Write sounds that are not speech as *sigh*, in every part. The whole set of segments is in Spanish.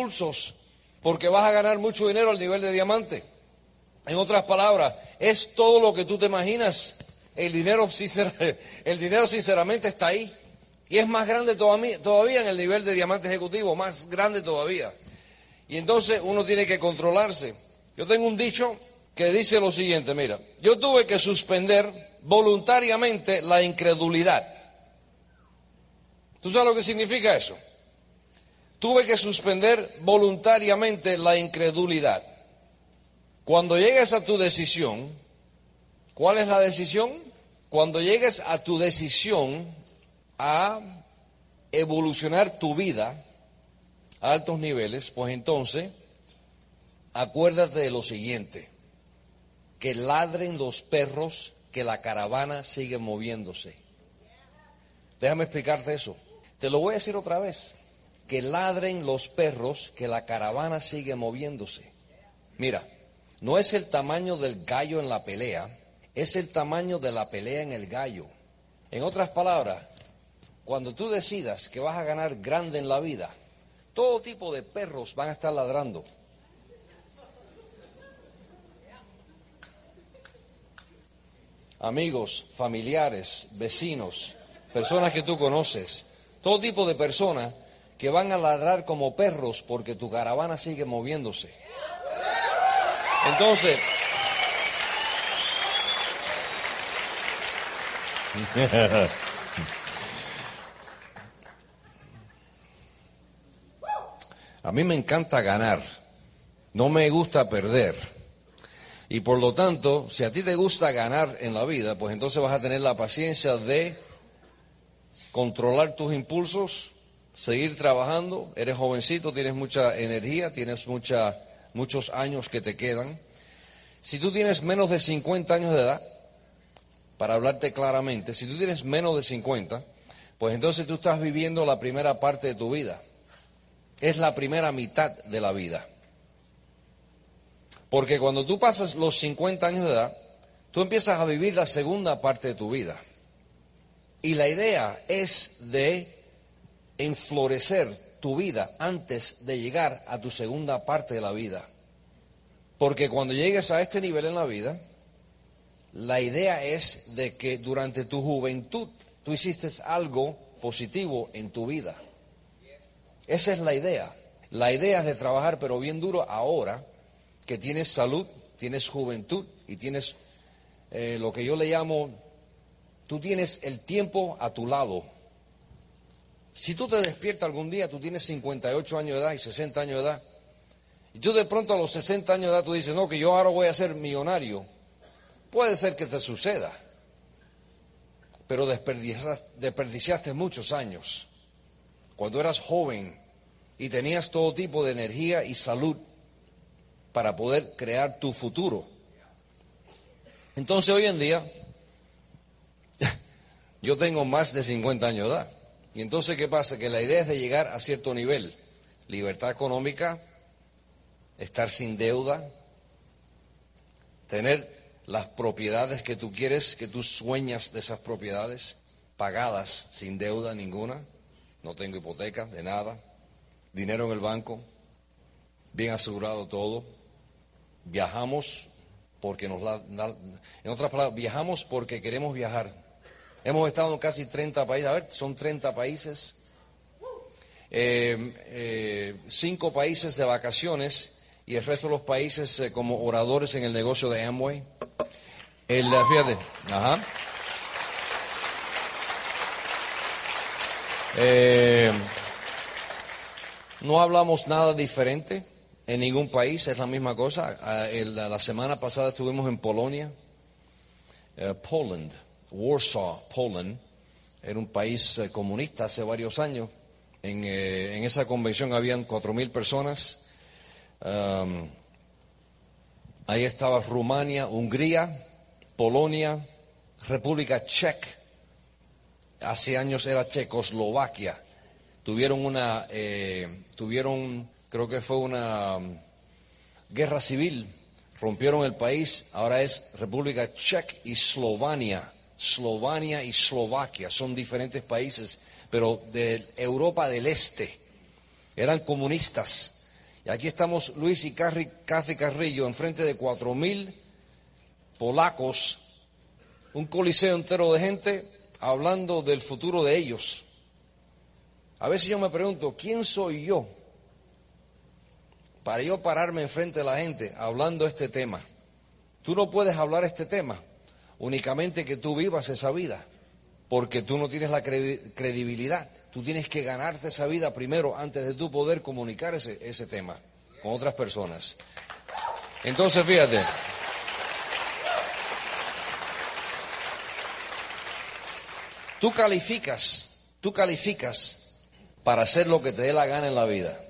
impulsos porque vas a ganar mucho dinero al nivel de diamante. En otras palabras, es todo lo que tú te imaginas. El dinero, *laughs* el dinero sinceramente está ahí. Y es más grande todavía en el nivel de diamante ejecutivo, más grande todavía. Y entonces uno tiene que controlarse. Yo tengo un dicho que dice lo siguiente, mira, yo tuve que suspender voluntariamente la incredulidad. ¿Tú sabes lo que significa eso? Tuve que suspender voluntariamente la incredulidad. Cuando llegues a tu decisión, ¿cuál es la decisión? Cuando llegues a tu decisión a evolucionar tu vida a altos niveles, pues entonces acuérdate de lo siguiente, que ladren los perros, que la caravana sigue moviéndose. Déjame explicarte eso. Te lo voy a decir otra vez que ladren los perros, que la caravana sigue moviéndose. Mira, no es el tamaño del gallo en la pelea, es el tamaño de la pelea en el gallo. En otras palabras, cuando tú decidas que vas a ganar grande en la vida, todo tipo de perros van a estar ladrando. Amigos, familiares, vecinos, personas que tú conoces, todo tipo de personas que van a ladrar como perros porque tu caravana sigue moviéndose. Entonces, *laughs* a mí me encanta ganar, no me gusta perder. Y por lo tanto, si a ti te gusta ganar en la vida, pues entonces vas a tener la paciencia de controlar tus impulsos, seguir trabajando, eres jovencito, tienes mucha energía, tienes mucha, muchos años que te quedan. Si tú tienes menos de 50 años de edad, para hablarte claramente, si tú tienes menos de 50, pues entonces tú estás viviendo la primera parte de tu vida. Es la primera mitad de la vida. Porque cuando tú pasas los 50 años de edad, tú empiezas a vivir la segunda parte de tu vida. Y la idea es de enflorecer tu vida antes de llegar a tu segunda parte de la vida. Porque cuando llegues a este nivel en la vida, la idea es de que durante tu juventud tú hiciste algo positivo en tu vida. Esa es la idea. La idea es de trabajar pero bien duro ahora que tienes salud, tienes juventud y tienes eh, lo que yo le llamo, tú tienes el tiempo a tu lado si tú te despiertas algún día, tú tienes 58 años de edad y 60 años de edad, y tú de pronto a los 60 años de edad tú dices, no, que yo ahora voy a ser millonario, puede ser que te suceda, pero desperdiciaste, desperdiciaste muchos años. Cuando eras joven y tenías todo tipo de energía y salud para poder crear tu futuro. Entonces hoy en día *laughs* yo tengo más de 50 años de edad. Y entonces, ¿qué pasa? Que la idea es de llegar a cierto nivel. Libertad económica, estar sin deuda, tener las propiedades que tú quieres, que tú sueñas de esas propiedades, pagadas sin deuda ninguna, no tengo hipoteca de nada, dinero en el banco, bien asegurado todo. Viajamos porque nos la, en otras palabras, viajamos porque queremos viajar Hemos estado en casi 30 países, a ver, son 30 países, eh, eh, cinco países de vacaciones y el resto de los países eh, como oradores en el negocio de Amway. El, fíjate, ajá. no hablamos nada diferente en ningún país, es la misma cosa. Ah, la semana pasada estuvimos en Polonia, Poland. Warsaw, Poland, era un país eh, comunista hace varios años. En, eh, esa convención habían 4.000 personas. ahí estaba Rumania, Hungría, Polonia, República Checa. Hace años era Checoslovaquia. Tuvieron una, eh, tuvieron, creo que fue una guerra civil. Rompieron el país. Ahora es República Checa y Eslovenia. Eslovenia y Eslovaquia, son diferentes países, pero de Europa del Este. Eran comunistas. Y aquí estamos Luis y Cathy Carrillo enfrente de cuatro mil polacos, un coliseo entero de gente hablando del futuro de ellos. A veces yo me pregunto, ¿quién soy yo para yo pararme enfrente de la gente hablando este tema? Tú no puedes hablar este tema únicamente que tú vivas esa vida, porque tú no tienes la credibilidad. Tú tienes que ganarte esa vida primero antes de tú poder comunicar ese, ese tema con otras personas. Entonces, fíjate. Tú calificas, tú calificas para hacer lo que te dé la gana en la vida.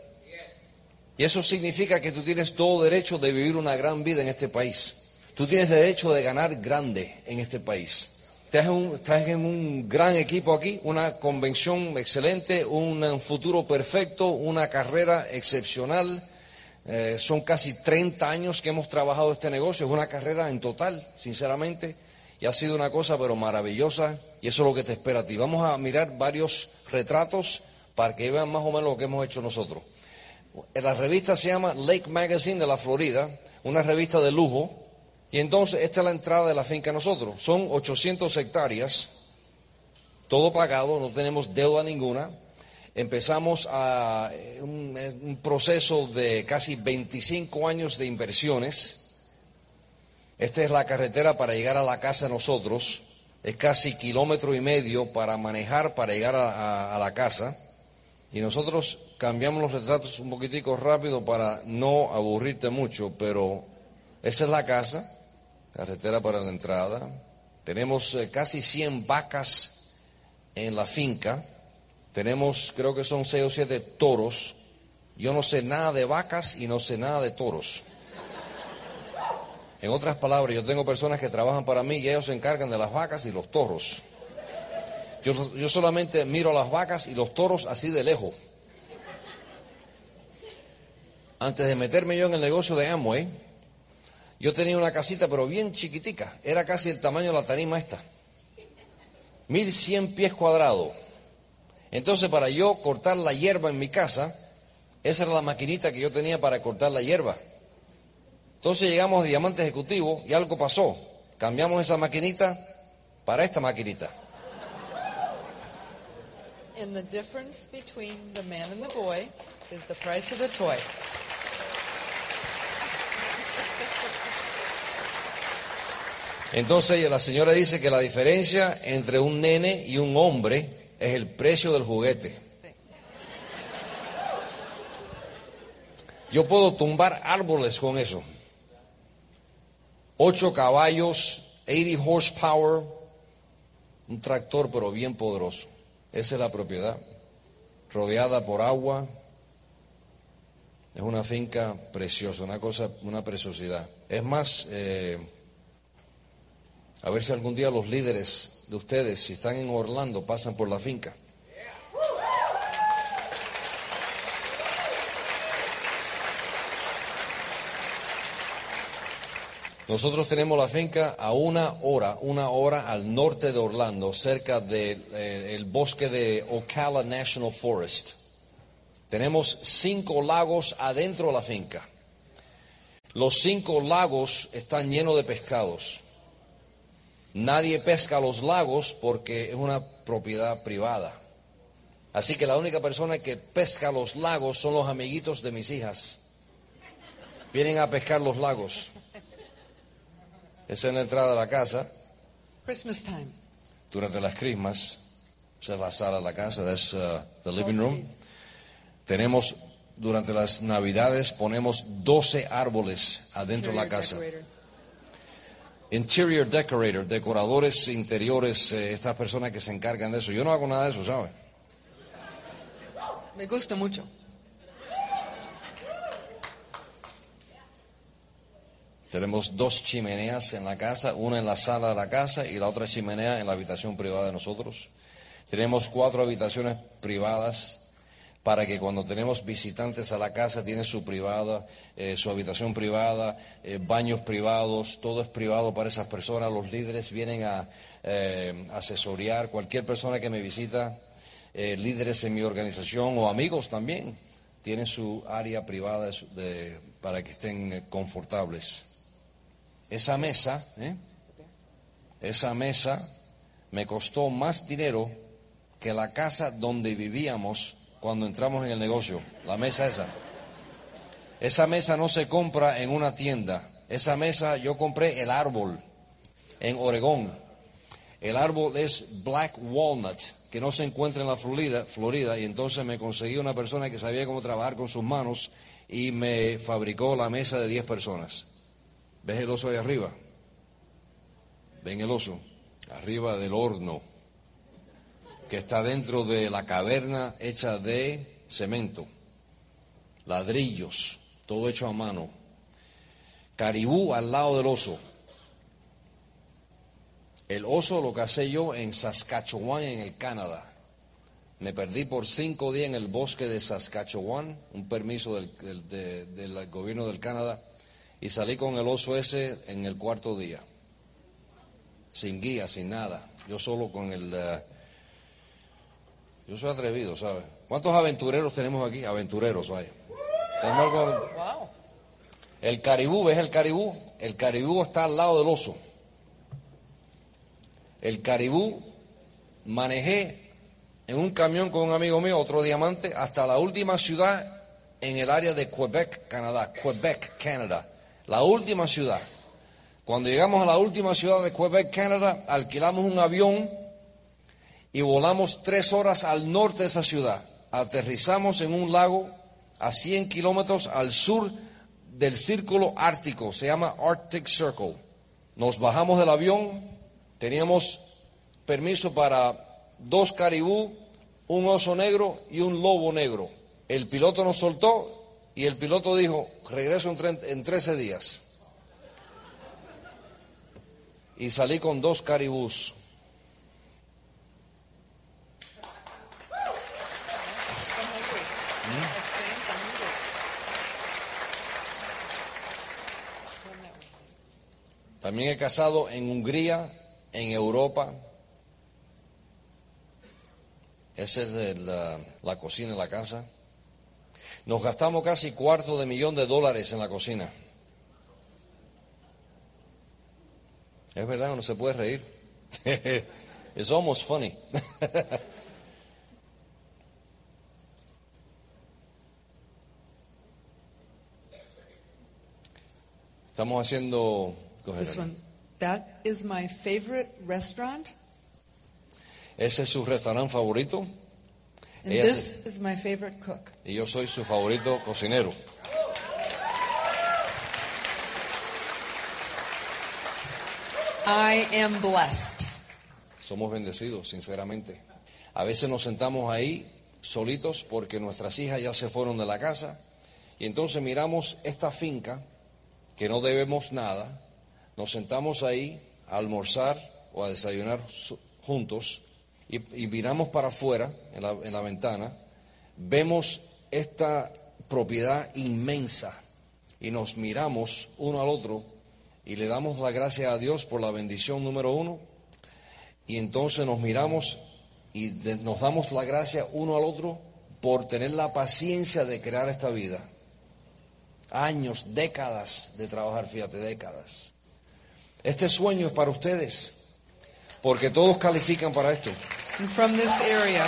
Y eso significa que tú tienes todo derecho de vivir una gran vida en este país. Tú tienes derecho de ganar grande en este país. Estás en, un, gran equipo aquí, una convención excelente, un, futuro perfecto, una carrera excepcional. Eh, son casi 30 años que hemos trabajado este negocio, es una carrera en total, sinceramente, y ha sido una cosa pero maravillosa, y eso es lo que te espera a ti. Vamos a mirar varios retratos para que vean más o menos lo que hemos hecho nosotros. La revista se llama Lake Magazine de la Florida, una revista de lujo, y entonces esta es la entrada de la finca nosotros. Son 800 hectáreas, todo pagado, no tenemos deuda ninguna. Empezamos a un, un proceso de casi 25 años de inversiones. Esta es la carretera para llegar a la casa nosotros. Es casi kilómetro y medio para manejar para llegar a, a la casa. Y nosotros cambiamos los retratos un poquitico rápido para no aburrirte mucho, pero esa es la casa carretera para la entrada. Tenemos eh, casi 100 vacas en la finca. Tenemos, creo que son 6 o 7 toros. Yo no sé nada de vacas y no sé nada de toros. En otras palabras, yo tengo personas que trabajan para mí y ellos se encargan de las vacas y los toros. Yo, yo solamente miro las vacas y los toros así de lejos. Antes de meterme yo en el negocio de Amway, yo tenía una casita, pero bien chiquitica. Era casi el tamaño de la tarima esta. 1100 pies cuadrados. Entonces, para yo cortar la hierba en mi casa, esa era la maquinita que yo tenía para cortar la hierba. Entonces llegamos a Diamante Ejecutivo y algo pasó. Cambiamos esa maquinita para esta maquinita. And the difference between the man and the boy is the price of the toy. Entonces la señora dice que la diferencia entre un nene y un hombre es el precio del juguete. Yo puedo tumbar árboles con eso. Ocho caballos, 80 horsepower, un tractor pero bien poderoso. Esa es la propiedad. Rodeada por agua. Es una finca preciosa, una cosa, una preciosidad. Es más, eh, a ver si algún día los líderes de ustedes, si están en Orlando, pasan por la finca. Nosotros tenemos la finca a una hora, una hora al norte de Orlando, cerca del eh, bosque de Ocala National Forest. Tenemos cinco lagos adentro de la finca. Los cinco lagos están llenos de pescados. Nadie pesca los lagos porque es una propiedad privada. Así que la única persona que pesca los lagos son los amiguitos de mis hijas. Vienen a pescar los lagos. Esa es la entrada de la casa. Christmas time. Durante las Christmas, esa es la sala de la casa, es uh, the living room. Tenemos, durante las Navidades, ponemos 12 árboles adentro de la casa. Interior decorator, decoradores interiores, eh, estas personas que se encargan de eso. Yo no hago nada de eso, ¿sabes? Me gusta mucho. Tenemos dos chimeneas en la casa, una en la sala de la casa y la otra chimenea en la habitación privada de nosotros. Tenemos cuatro habitaciones privadas para que cuando tenemos visitantes a la casa tiene su privada, eh, su habitación privada, eh, baños privados, todo es privado para esas personas. Los líderes vienen a eh, asesorear, cualquier persona que me visita, líderes en mi organización o amigos también, tiene su área privada para que estén eh, confortables. Esa mesa, ¿eh? esa mesa me costó más dinero que la casa donde vivíamos cuando entramos en el negocio. La mesa esa. Esa mesa no se compra en una tienda. Esa mesa yo compré el árbol en Oregón. El árbol es Black Walnut, que no se encuentra en la Florida, Florida, y entonces me conseguí una persona que sabía cómo trabajar con sus manos y me fabricó la mesa de 10 personas. ¿Ves el oso ahí arriba? ¿Ven el oso? Arriba del horno, que está dentro de la caverna hecha de cemento, ladrillos, todo hecho a mano. Caribú al lado del oso. El oso lo casé yo en Saskatchewan, en el Canadá. Me perdí por cinco días en el bosque de Saskatchewan, un permiso del, de- gobierno del Canadá, y salí con el oso ese en el cuarto día. Sin guía, sin nada. Yo solo con el... eh, yo soy atrevido, ¿sabes? ¿Cuántos aventureros tenemos aquí? Aventureros, vaya. Tenemos algo- Wow. el caribú, ¿ves el caribú? El caribú está al lado del oso. El caribú manejé en un camión con un amigo mío, otro diamante, hasta la última ciudad en el área de Quebec, Canadá. Quebec, Canadá. La última ciudad. Cuando llegamos a la última ciudad de Quebec, Canadá, alquilamos un avión y volamos tres horas al norte de esa ciudad. Aterrizamos en un lago a 100 kilómetros al sur del círculo ártico, se llama Arctic Circle. Nos bajamos del avión, teníamos permiso para dos caribú, un oso negro y un lobo negro. El piloto nos soltó y el piloto dijo, regreso en, tre- en 13 días. Y salí con dos caribús. También he casado en Hungría, en Europa. Esa es de la, cocina de la casa. Nos gastamos casi cuarto de millón de dólares en la cocina. Es verdad, no se puede reír. *laughs* It's almost funny. *laughs* Estamos haciendo... Go ahead, This Ana. one. That is my favorite restaurant, Ese es su restaurante favorito and Ella this is my favorite cook. y yo soy su favorito cocinero. I am blessed. Somos bendecidos, sinceramente. A veces nos sentamos ahí solitos porque nuestras hijas ya se fueron de la casa y entonces miramos esta finca que no debemos nada, nos sentamos ahí a almorzar o a desayunar juntos y, miramos para afuera en la, en la ventana, vemos esta propiedad inmensa y nos miramos uno al otro y le damos la gracia a Dios por la bendición número uno y entonces nos miramos y nos damos la gracia uno al otro por tener la paciencia de crear esta vida. Años, décadas de trabajar, fíjate, décadas. Este sueño es para ustedes, porque todos califican para esto. And from this area,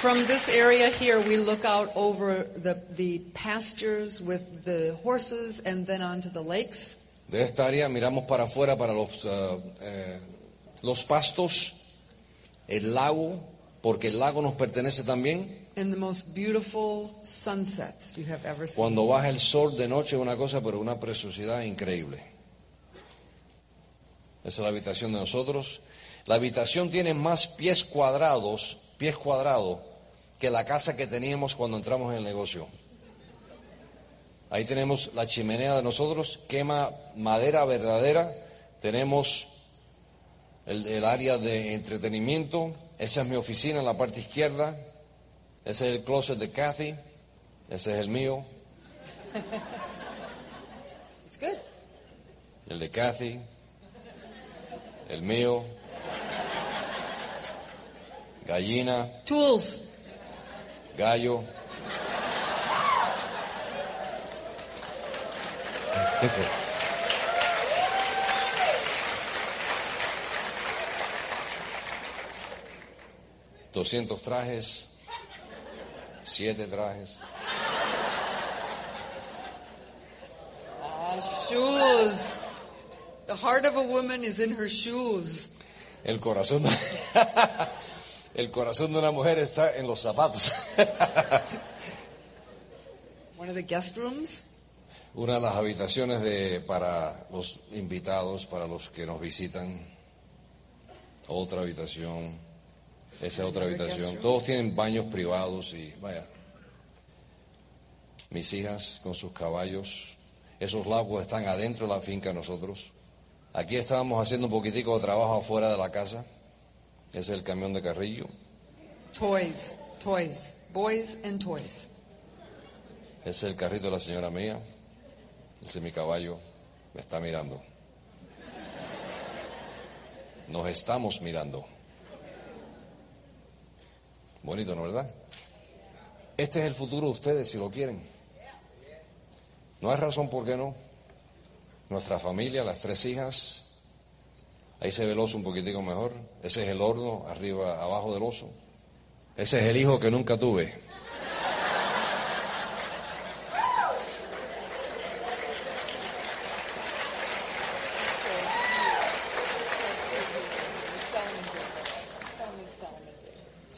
from this area here, we look out over the, the pastures with the horses and then onto the lakes. De esta área miramos para afuera para los, ah, eh, los pastos, el lago, porque el lago nos pertenece también. And the most beautiful sunsets you have ever seen. Cuando baja el sol de noche es una cosa, pero una preciosidad increíble. Esa es la habitación de nosotros. La habitación tiene más pies cuadrados, pies cuadrados, que la casa que teníamos cuando entramos en el negocio. Ahí tenemos la chimenea de nosotros, quema madera verdadera. Tenemos el área de entretenimiento. Esa es mi oficina en la parte izquierda. Ese es el closet de Kathy. Ese es el mío. It's good. El de Kathy. El mío. gallina, tools, gallo. *laughs* Doscientos trajes, siete trajes. uh, shoes. The heart of a woman is in her shoes. El corazón, de- *laughs* el corazón de una mujer está en los zapatos. *laughs* One of the guest rooms. Una de las habitaciones de, para los invitados, para los que nos visitan. Otra habitación. Esa otra habitación. Todos tienen baños privados y vaya. Mis hijas con sus caballos. Esos lagos están adentro de la finca nosotros. Aquí estábamos haciendo un poquitico de trabajo afuera de la casa. Ese es el camión de Carrillo. Toys, toys, boys and toys. Ese es el carrito de la señora mía. Ese es mi caballo. Me está mirando. Nos estamos mirando. Bonito, ¿no verdad? Este es el futuro de ustedes, si lo quieren. No hay razón por qué no. Nuestra familia, las tres hijas. Ahí se ve el oso un poquitico mejor. Ese es el horno, arriba, abajo del oso. Ese es el hijo que nunca tuve.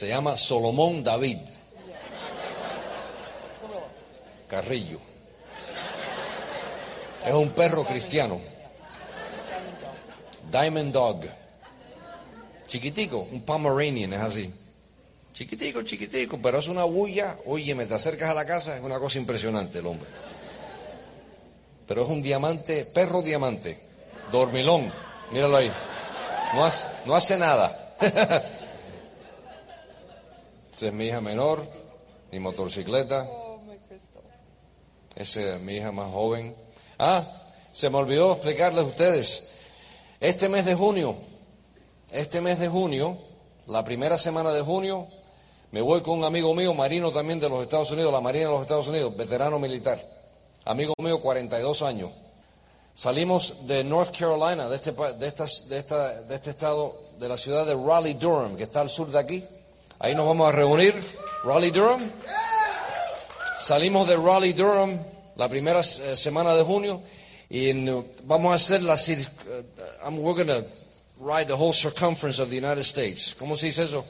Se llama Solomón David Carrillo. Es un perro cristiano. Diamond Dog. Chiquitico, un Pomeranian, es así. Chiquitico, chiquitico, pero es una bulla. Oye, me te acercas a la casa, es una cosa impresionante el hombre. Pero es un diamante, perro diamante. Dormilón, míralo ahí. No hace, no hace nada. *laughs* Esa es mi hija menor, mi motocicleta. Esa es mi hija más joven. Ah, se me olvidó explicarles a ustedes. Este mes de junio, este mes de junio, la primera semana de junio, me voy con un amigo mío, marino también de los Estados Unidos, la Marina de los Estados Unidos, veterano militar. Amigo mío, 42 años. Salimos de North Carolina, de este, de, estas- de, esta- de este estado, de la ciudad de Raleigh, Durham, que está al sur de aquí. Ahí nos vamos a reunir. Raleigh, Durham. Salimos de Raleigh, Durham, la primera eh, semana de junio, y en, uh, vamos a hacer la uh, I'm- we're gonna ride the whole circumference of the United States. ¿Cómo se dice eso?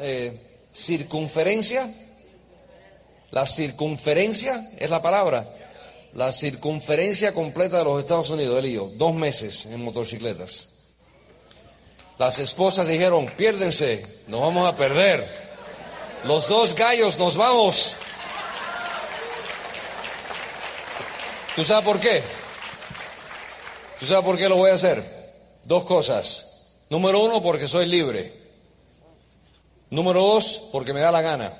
Eh, circunferencia. La circunferencia es la palabra. La circunferencia completa de los Estados Unidos, él y yo, dos meses en motocicletas. Las esposas dijeron, piérdense, nos vamos a perder. Los dos gallos nos vamos. ¿Tú sabes por qué? ¿Tú sabes por qué lo voy a hacer? Dos cosas. Número uno, porque soy libre. Número dos, porque me da la gana.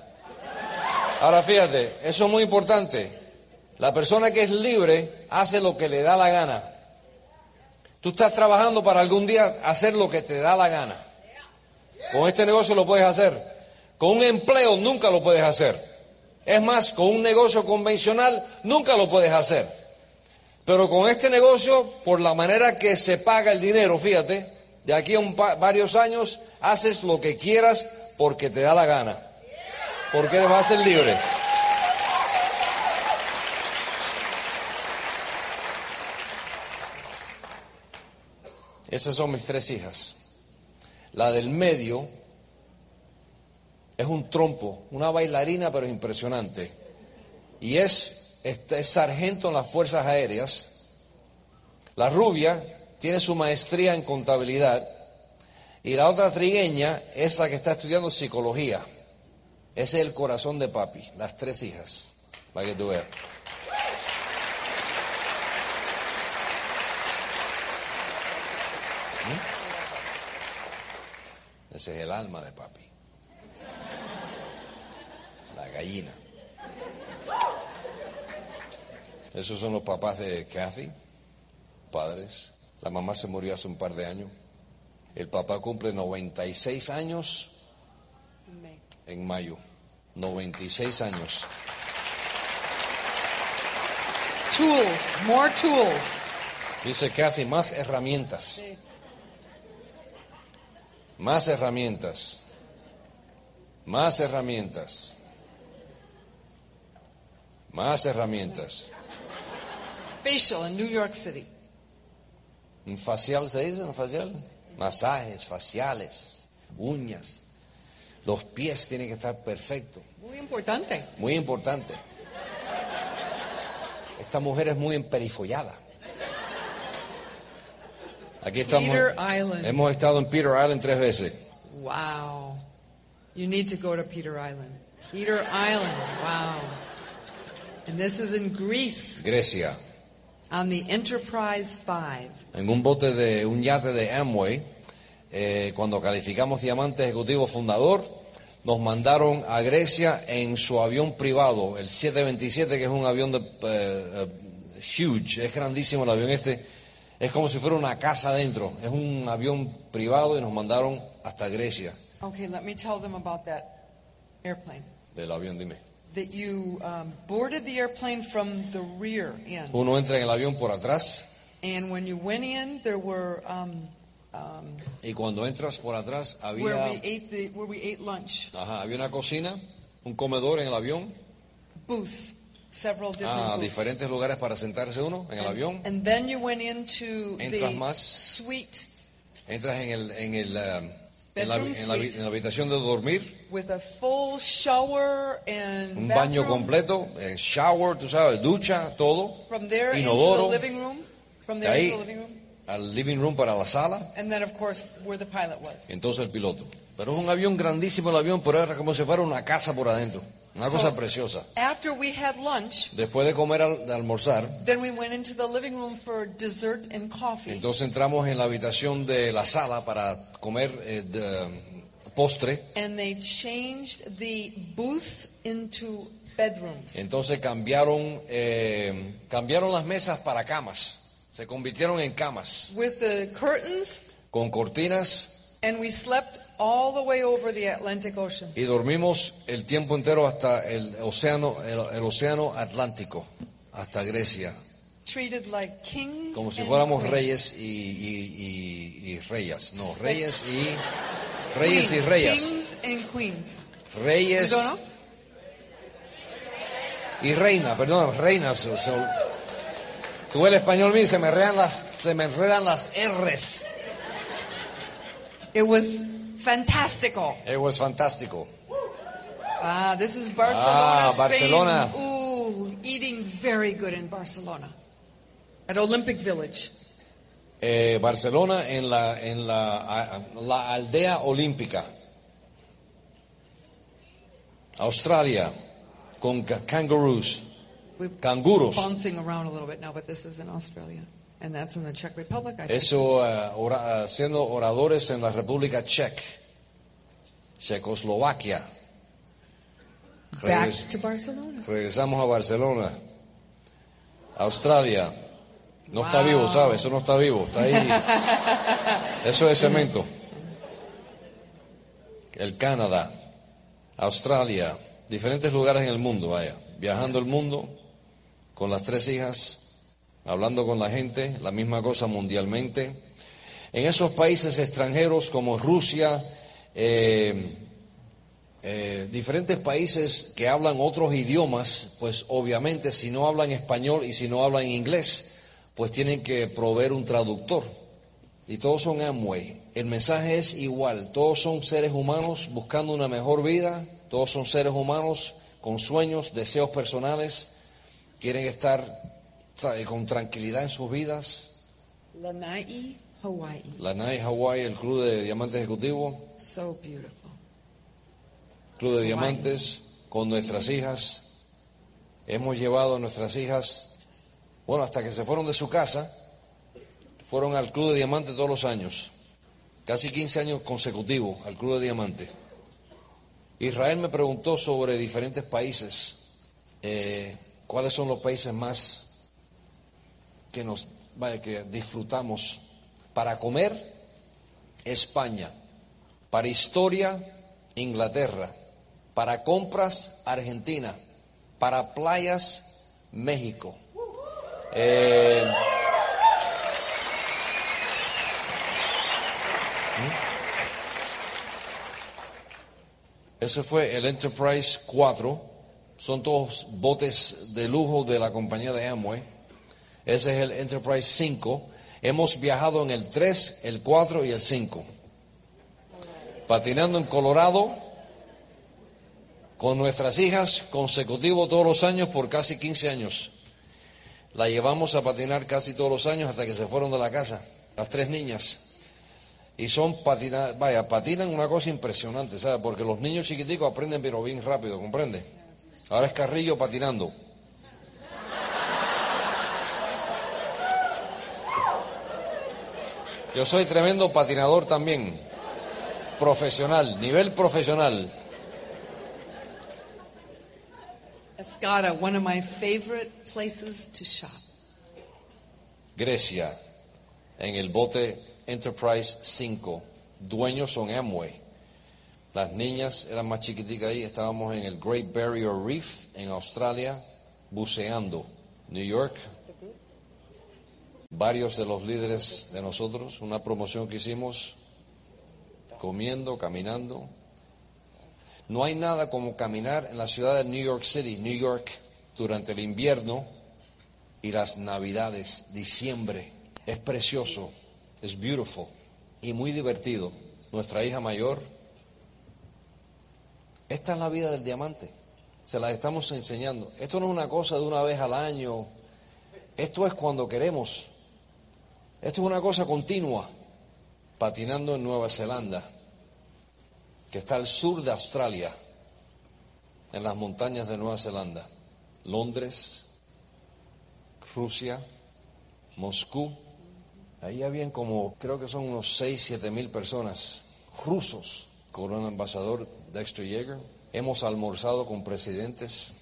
Ahora fíjate, eso es muy importante. La persona que es libre hace lo que le da la gana. Tú estás trabajando para algún día hacer lo que te da la gana. Con este negocio lo puedes hacer. Con un empleo nunca lo puedes hacer. Es más, con un negocio convencional nunca lo puedes hacer. Pero con este negocio, por la manera que se paga el dinero, fíjate, de aquí a varios años haces lo que quieras porque te da la gana. Porque vas a ser libre. Esas son mis tres hijas. La del medio es un trompo, una bailarina pero impresionante. Y es, este, es sargento en las Fuerzas Aéreas. La rubia tiene su maestría en contabilidad. Y la otra trigueña es la que está estudiando psicología. Ese es el corazón de papi, las tres hijas, para que tú veas. Ese es el alma de papi. La gallina. Esos son los papás de Kathy, padres. La mamá se murió hace un par de años. El papá cumple 96 años en mayo. 96 años. Tools, more tools. Dice Kathy, más herramientas. Más herramientas. Más herramientas. Más herramientas. Facial in New York City. ¿Un facial se dice? ¿Un facial? Masajes faciales, uñas. Los pies tienen que estar perfectos. Muy importante. Muy importante. Esta mujer es muy emperifollada. Aquí estamos. Peter Island. Hemos estado en Peter Island tres veces. Wow. You need to go to Peter Island. Peter Island. Wow. And this is in Greece Grecia. on the Enterprise 5. En un bote de un yate de Amway, eh, cuando calificamos diamante ejecutivo fundador, nos mandaron a Grecia en su avión privado, el 727, que es un avión de, eh, eh, huge, es grandísimo el avión este, es como si fuera una casa adentro, es un avión privado y nos mandaron hasta Grecia Okay, let me tell them about that airplane. del avión, dime. That you um, boarded the airplane from the rear end. Uno entra en el avión por atrás And when you went in, there were um, um, y cuando entras por atrás where we había, ate the where we ate lunch ajá, había una cocina, un comedor en el avión, booths, several different ah, diferentes lugares para sentarse uno en el And- avión. And then you went into Entras the más. suite Entras en, el, en, el, eh, en, la, en la en la habitación de dormir, with a full shower and un baño completo, eh, shower, tú sabes, ducha, todo, From there into inodoro, the living room. From de there ahí into the living room. al living room para la sala, And then, of course, where the pilot was. entonces el piloto. Pero es un avión grandísimo el avión, pero era como si fuera una casa por adentro, una cosa preciosa. After we had lunch, Después de comer, al- de almorzar, then we went into the living room for dessert and coffee. entonces entramos en la habitación de la sala para comer eh, de- postre. And they changed the booth into bedrooms. Entonces cambiaron, eh, cambiaron las mesas para camas, se convirtieron en camas, with the curtains, con cortinas and we slept all the way over the Atlantic Ocean. y dormimos el tiempo entero hasta el océano, el, el océano Atlántico, hasta Grecia, Treated like kings. como si and fuéramos queens. reyes y, y- y- y reyes, no, reyes y reyes y and reyes know? y reina, perdón, reina. se- tú el español mío se me enredan las, se me enredan las R's. It was fantastical. It was fantástico. Ah, this is Barcelona, Ah, Spain. Barcelona. Ooh, eating very good in Barcelona. At Olympic Village. Eh, Barcelona en la en la, la aldea olímpica. Australia con ca- kangaroos, We're canguros. bouncing around a little bit now, but this is in Australia. And that's in the Czech Republic, I think. Eso eh, ora- eh, siendo oradores en la República Czech, Checoslovaquia. Back Regres- to Barcelona. regresamos a Barcelona. Australia. No está Wow. vivo, ¿sabes? Eso no está vivo, está ahí. *laughs* Eso es cemento. El Canadá, Australia, diferentes lugares en el mundo, vaya. Viajando el mundo con las tres hijas, hablando con la gente, la misma cosa mundialmente. En esos países extranjeros como Rusia, eh, eh, diferentes países que hablan otros idiomas, pues obviamente si no hablan español y si no hablan inglés, pues tienen que proveer un traductor. Y todos son Amway. El mensaje es igual. Todos son seres humanos buscando una mejor vida. Todos son seres humanos con sueños, deseos personales. Quieren estar con tranquilidad en sus vidas. Lanai, Hawaii. La NAI Hawaii, el Club de Diamantes Ejecutivo, So beautiful. Club de Hawaii. Diamantes con nuestras hijas. Hemos llevado a nuestras hijas, bueno, hasta que se fueron de su casa, fueron al Club de Diamantes todos los años. Casi 15 años consecutivos al Club de Diamante. Israel me preguntó sobre diferentes países, eh, cuáles son los países más que nos, disfrutamos para comer. España, para historia, Inglaterra, para compras Argentina, para playas México. Eh, Ese fue el Enterprise 4. Son todos botes de lujo de la compañía de Amway. Ese es el Enterprise 5. Hemos viajado en el 3, el 4 y el 5. Patinando en Colorado con nuestras hijas consecutivo todos los años por casi 15 años. La llevamos a patinar casi todos los años hasta que se fueron de la casa, las tres niñas. Y son patinar, vaya, patinan una cosa impresionante, ¿sabes? Porque los niños chiquiticos aprenden pero bien rápido, ¿comprende? Ahora es Carrillo patinando. Yo soy tremendo patinador también, profesional, nivel profesional. Escada, one of my favorite places to shop. Grecia, en el bote Enterprise 5. Dueños son Amway. Las niñas eran más chiquiticas ahí. Estábamos en el Great Barrier Reef en Australia, buceando. New York. Varios de los líderes de nosotros, una promoción que hicimos, comiendo, caminando. No hay nada como caminar en la ciudad de New York City, New York, durante el invierno y las navidades, diciembre. Es precioso, es beautiful y muy divertido. Nuestra hija mayor, esta es la vida del diamante. Se la estamos enseñando. Esto no es una cosa de una vez al año. Esto es cuando queremos. Esto es una cosa continua. Patinando en Nueva Zelanda, que está al sur de Australia, en las montañas de Nueva Zelanda. Londres, Rusia, Moscú. Ahí habían como, creo que son unos 6, 7 mil personas rusos con un ambasador Dexter Yeager. Hemos almorzado con presidentes,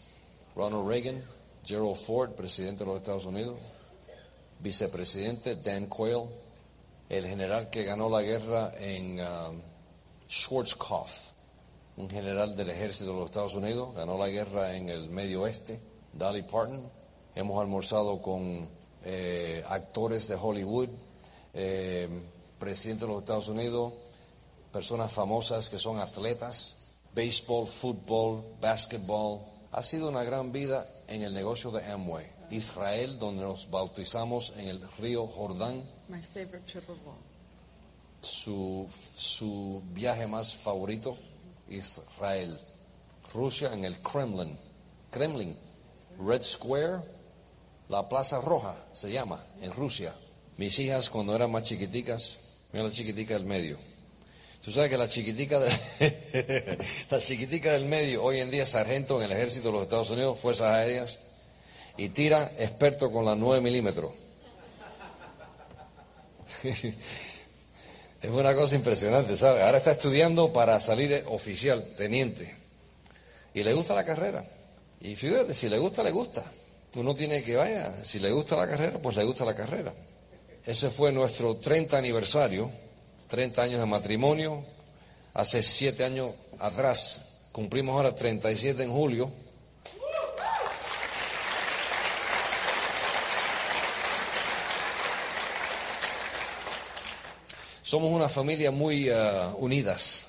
Ronald Reagan, Gerald Ford, presidente de los Estados Unidos, vicepresidente Dan Quayle, el general que ganó la guerra en um, Schwarzkopf, un general del ejército de los Estados Unidos, ganó la guerra en el Medio Oeste, Dolly Parton. Hemos almorzado con eh, actores de Hollywood, eh, presidente de los Estados Unidos, personas famosas que son atletas, béisbol, fútbol, básquetbol. Ha sido una gran vida en el negocio de Amway. Israel, donde nos bautizamos en el río Jordán. My favorite trip of all. Su, su viaje más favorito, Israel. Rusia en el Kremlin. Kremlin. Red Square, la Plaza Roja se llama, en Rusia. Mis hijas cuando eran más chiquiticas, mira la chiquitica del medio. Tú sabes que la chiquitica, de- *laughs* la chiquitica del medio hoy en día sargento en el ejército de los Estados Unidos, Fuerzas Aéreas, y tira experto con la 9 milímetros. *laughs* Es una cosa impresionante, ¿sabes? Ahora está estudiando para salir oficial, teniente. Y le gusta la carrera. Y fíjate, si le gusta, le gusta. Uno tiene que, vaya, si le gusta la carrera, pues le gusta la carrera. Ese fue nuestro 30 aniversario, 30 años de matrimonio. Hace 7 años atrás, cumplimos ahora 37 en julio. Somos una familia muy ah, unidas.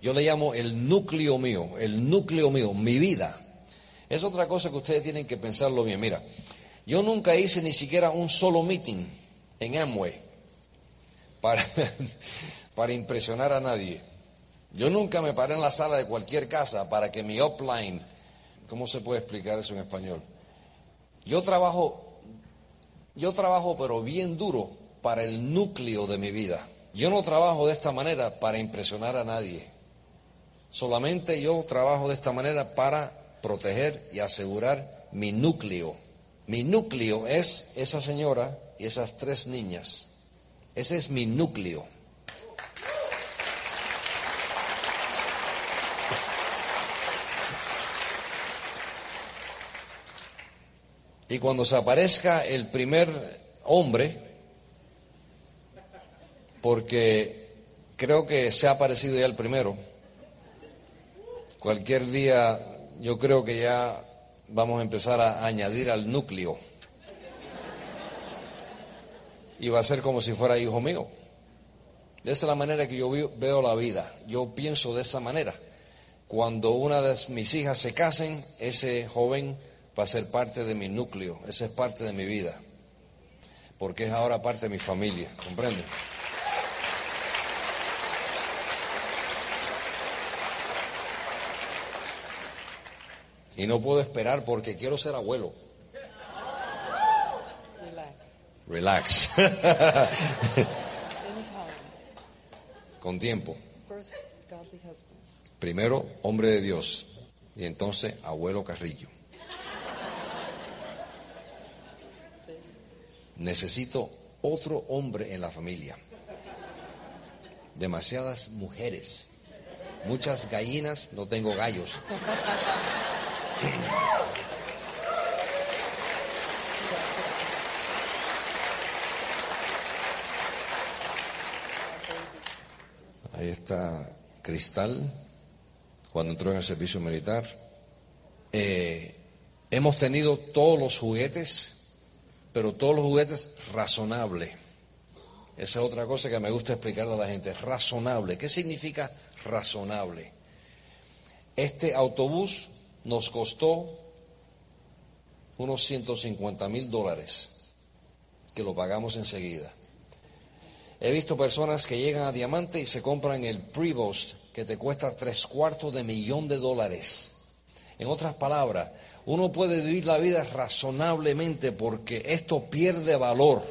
Yo le llamo el núcleo mío, el núcleo mío, mi vida. Es otra cosa que ustedes tienen que pensarlo bien. Mira, yo nunca hice ni siquiera un solo meeting en Amway para, *laughs* para impresionar a nadie. Yo nunca me paré en la sala de cualquier casa para que mi upline, ¿cómo se puede explicar eso en español? Yo trabajo, yo trabajo pero bien duro para el núcleo de mi vida. Yo no trabajo de esta manera para impresionar a nadie. Solamente yo trabajo de esta manera para proteger y asegurar mi núcleo. Mi núcleo es esa señora y esas tres niñas. Ese es mi núcleo. Y cuando se aparezca el primer hombre, porque creo que se ha aparecido ya el primero, Cualquier día yo creo que ya vamos a empezar a añadir al núcleo. Y va a ser como si fuera hijo mío. Esa es la manera que yo veo la vida. Yo pienso de esa manera. Cuando una de mis hijas se casen, ese joven va a ser parte de mi núcleo, esa es parte de mi vida, porque es ahora parte de mi familia, ¿comprende? Y no puedo esperar porque quiero ser abuelo. Relax. Relax. Con tiempo. First, godly husbands. Primero, hombre de Dios. Y entonces, abuelo Carrillo. Necesito otro hombre en la familia. Demasiadas mujeres. Muchas gallinas, no tengo gallos. Ahí está Cristal, cuando entró en el servicio militar. Eh, hemos tenido todos los juguetes, pero todos los juguetes razonables. Esa es otra cosa que me gusta explicarle a la gente. Razonable. ¿Qué significa razonable? Este autobús nos costó unos 150 mil dólares, que lo pagamos enseguida. He visto personas que llegan a Diamante y se compran el Prevost, que te cuesta tres cuartos de millón de dólares. En otras palabras, uno puede vivir la vida razonablemente porque esto pierde valor.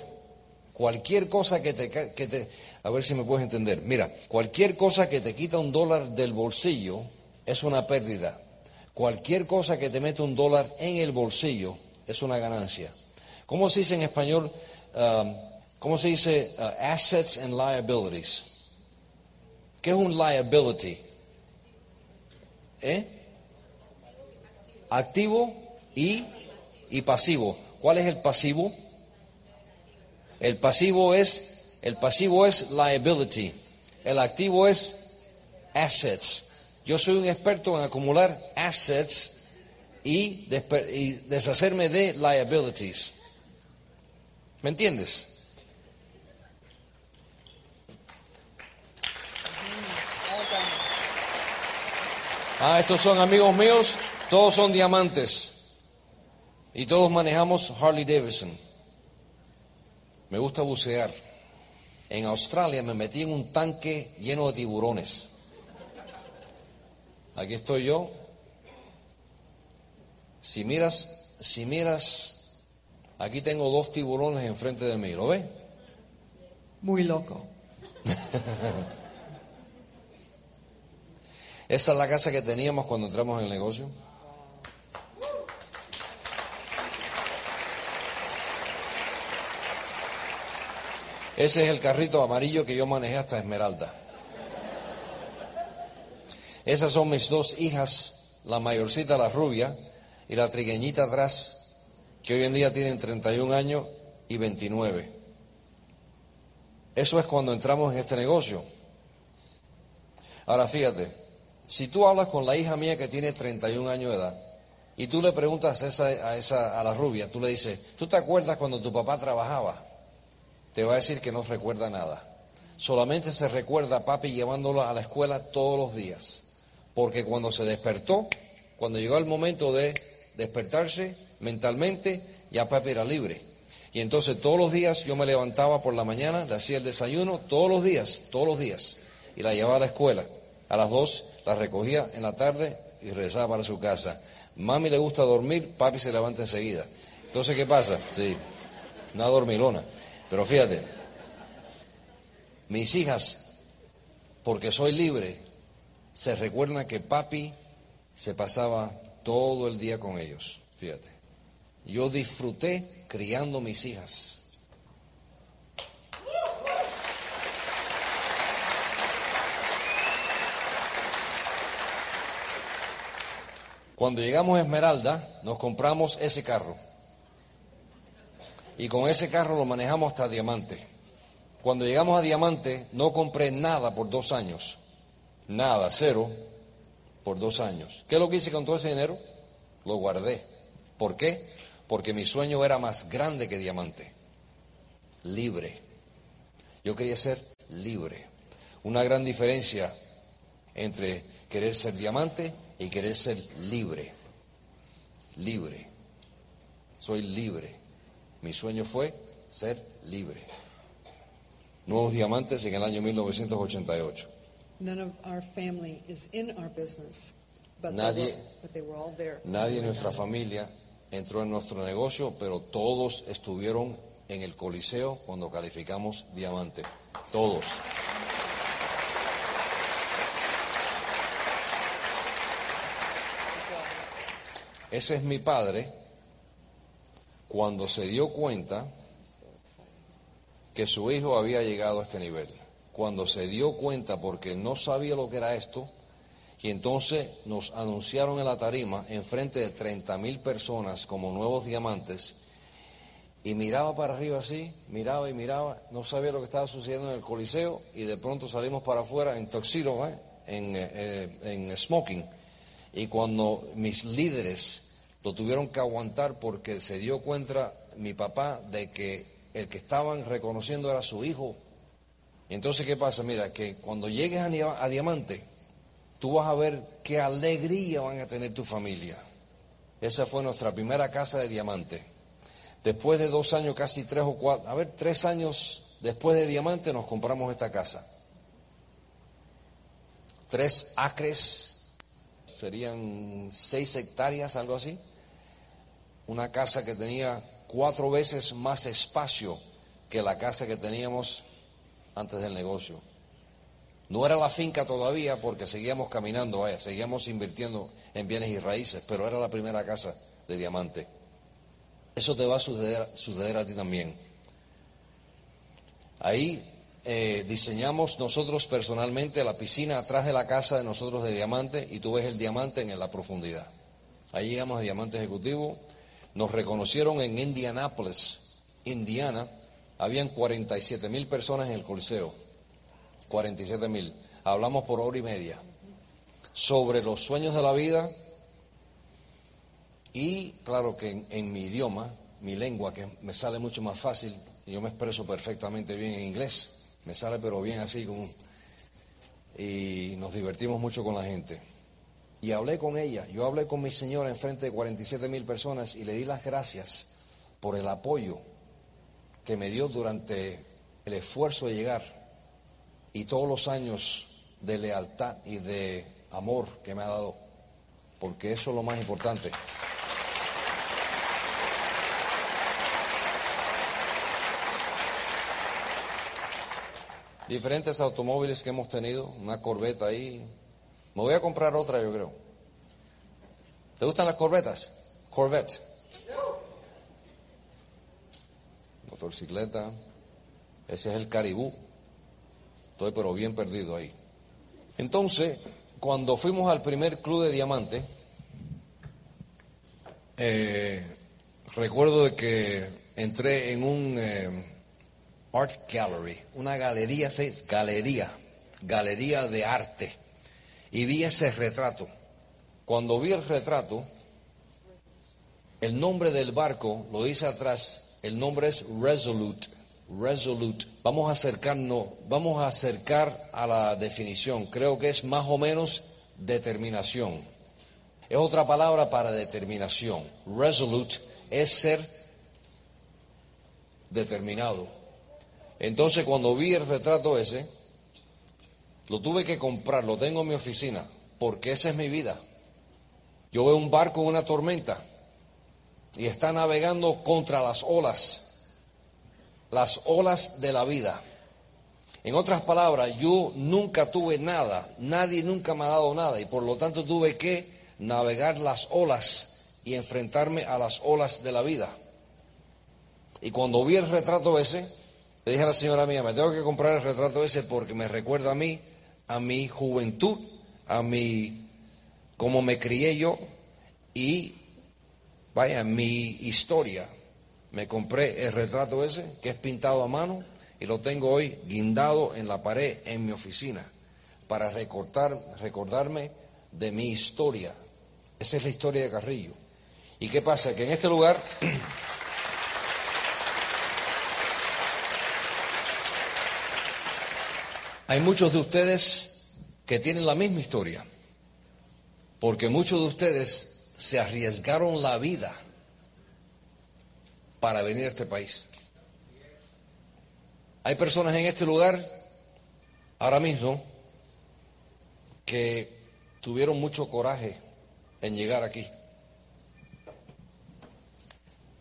Cualquier cosa que te, que te... A ver si me puedes entender. Mira, cualquier cosa que te quita un dólar del bolsillo es una pérdida. Cualquier cosa que te mete un dólar en el bolsillo es una ganancia. ¿Cómo se dice en español? Um, ¿Cómo se dice uh, assets and liabilities? ¿Qué es un liability? ¿Eh? Activo y, y pasivo. ¿Cuál es el pasivo? El pasivo es el pasivo es liability. El activo es assets. Yo soy un experto en acumular assets y, y deshacerme de liabilities. ¿Me entiendes? Ah, estos son amigos míos, todos son diamantes y todos manejamos Harley Davidson. Me gusta bucear. En Australia me metí en un tanque lleno de tiburones. Aquí estoy yo. Si miras, si miras, aquí tengo dos tiburones enfrente de mí, ¿lo ves? Muy loco. *laughs* Esa es la casa que teníamos cuando entramos en el negocio. Ese es el carrito amarillo que yo manejé hasta Esmeralda. Esas son mis dos hijas, la mayorcita, la rubia, y la trigueñita atrás, que hoy en día tienen 31 años y 29. Eso es cuando entramos en este negocio. Ahora fíjate, si tú hablas con la hija mía que tiene 31 años de edad y tú le preguntas a esa, a, esa, a la rubia, tú le dices, ¿tú te acuerdas cuando tu papá trabajaba? Te va a decir que no recuerda nada. Solamente se recuerda a papi llevándolo a la escuela todos los días. Porque cuando se despertó, cuando llegó el momento de despertarse mentalmente, ya papi era libre. Y entonces todos los días yo me levantaba por la mañana, le hacía el desayuno, todos los días, todos los días, y la llevaba a la escuela. A las dos la recogía en la tarde y regresaba para su casa. Mami le gusta dormir, papi se levanta enseguida. Entonces, ¿qué pasa? Sí, una dormilona. Pero fíjate, mis hijas, porque soy libre, se recuerdan que papi se pasaba todo el día con ellos. Fíjate, yo disfruté criando mis hijas. Cuando llegamos a Esmeralda, nos compramos ese carro. Y con ese carro lo manejamos hasta Diamante. Cuando llegamos a Diamante, no compré nada por dos años. Nada, cero. por dos años. ¿Qué es lo que hice con todo ese dinero? Lo guardé. ¿Por qué? Porque mi sueño era más grande que diamante. Libre. Yo quería ser libre. Una gran diferencia entre querer ser diamante y querer ser libre. Libre. Soy libre. Mi sueño fue ser libre. Nuevos diamantes en el año 1988. None of our family is in our business, but, Nadie- they, were, but they were all there. Nadie en nuestra familia entró en nuestro negocio, pero todos estuvieron en el Coliseo cuando calificamos diamante. Todos. Ese es mi padre cuando se dio cuenta que su hijo había llegado a este nivel. Cuando se dio cuenta porque no sabía lo que era esto, y entonces nos anunciaron en la tarima en frente de 30 mil personas como nuevos diamantes. Y miraba para arriba así, miraba y miraba, no sabía lo que estaba sucediendo en el Coliseo y de pronto salimos para afuera en toxiro, ¿eh? eh, en smoking. Y cuando mis líderes lo tuvieron que aguantar porque se dio cuenta mi papá de que el que estaban reconociendo era su hijo. Entonces, ¿qué pasa? Mira, que cuando llegues a Diamante, tú vas a ver qué alegría van a tener tu familia. Esa fue nuestra primera casa de Diamante. Después de dos años, casi tres o cuatro, a ver, tres años después de Diamante nos compramos esta casa. Tres acres, serían seis hectáreas, algo así. Una casa que tenía cuatro veces más espacio que la casa que teníamos antes del negocio. No era la finca todavía porque seguíamos caminando, vaya, seguíamos invirtiendo en bienes y raíces, pero era la primera casa de diamante. Eso te va a suceder, suceder a ti también. Ahí eh, diseñamos nosotros personalmente la piscina atrás de la casa de nosotros de diamante y tú ves el diamante en la profundidad. Ahí llegamos a diamante ejecutivo. Nos reconocieron en Indianápolis, Indiana. Habían 47 mil personas en el Coliseo. 47 mil. Hablamos por hora y media sobre los sueños de la vida y claro que en, mi idioma, mi lengua, que me sale mucho más fácil, yo me expreso perfectamente bien en inglés, me sale pero bien así como... Y nos divertimos mucho con la gente. Y hablé con ella, yo hablé con mi señora en frente de 47 mil personas y le di las gracias por el apoyo que me dio durante el esfuerzo de llegar y todos los años de lealtad y de amor que me ha dado, porque eso es lo más importante. Diferentes automóviles que hemos tenido, una Corvette ahí. Me voy a comprar otra, yo creo. ¿Te gustan las Corvetas? Corvette. Motocicleta. Ese es el Caribú. Estoy pero bien perdido ahí. Entonces, cuando fuimos al primer club de diamante, eh, recuerdo de que entré en un eh, art gallery, una galería, galería, galería de arte, y vi ese retrato. Cuando vi el retrato, el nombre del barco lo dice atrás, el nombre es Resolute. Resolute. Vamos a acercarnos, vamos a acercar a la definición. Creo que es más o menos determinación. Es otra palabra para determinación. Resolute es ser determinado. Entonces cuando vi el retrato ese, lo tuve que comprar, lo tengo en mi oficina, porque esa es mi vida. Yo veo un barco en una tormenta y está navegando contra las olas las olas de la vida. En otras palabras, yo nunca tuve nada, nadie nunca me ha dado nada y por lo tanto tuve que navegar las olas y enfrentarme a las olas de la vida. Y cuando vi el retrato ese, le dije a la señora mía, me tengo que comprar el retrato ese porque me recuerda a mí, a mi juventud, a mi, cómo me crié yo y, vaya, mi historia. Me compré el retrato ese, que es pintado a mano, y lo tengo hoy guindado en la pared en mi oficina, para recortar, recordarme de mi historia. Esa es la historia de Carrillo. ¿Y qué pasa? Que en este lugar *clears throat* hay muchos de ustedes que tienen la misma historia, porque muchos de ustedes se arriesgaron la vida para venir a este país. Hay personas en este lugar ahora mismo que tuvieron mucho coraje en llegar aquí.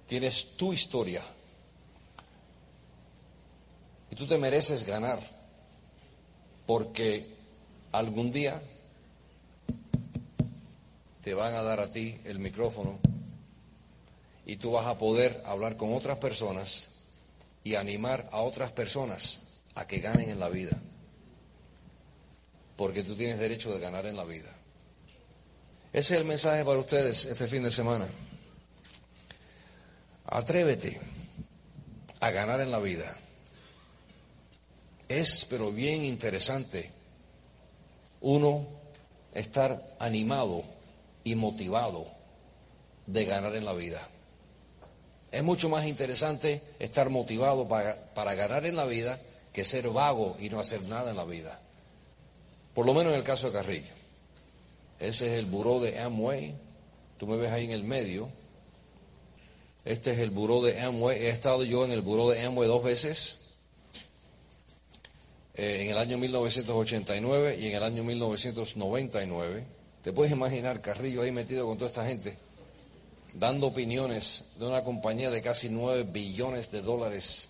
Tienes tu historia y tú te mereces ganar porque algún día te van a dar a ti el micrófono y tú vas a poder hablar con otras personas y animar a otras personas a que ganen en la vida. Porque tú tienes derecho de ganar en la vida. Ese es el mensaje para ustedes este fin de semana. Atrévete a ganar en la vida. Es pero bien interesante uno estar animado y motivado de ganar en la vida. Es mucho más interesante estar motivado para, para, ganar en la vida que ser vago y no hacer nada en la vida. Por lo menos en el caso de Carrillo. Ese es el buró de Amway. Tú me ves ahí en el medio. Este es el buró de Amway. He estado yo en el buró de Amway dos veces. Eh, en el año 1989 y en el año 1999. ¿Te puedes imaginar Carrillo ahí metido con toda esta gente? dando opiniones de una compañía de casi 9 billones de dólares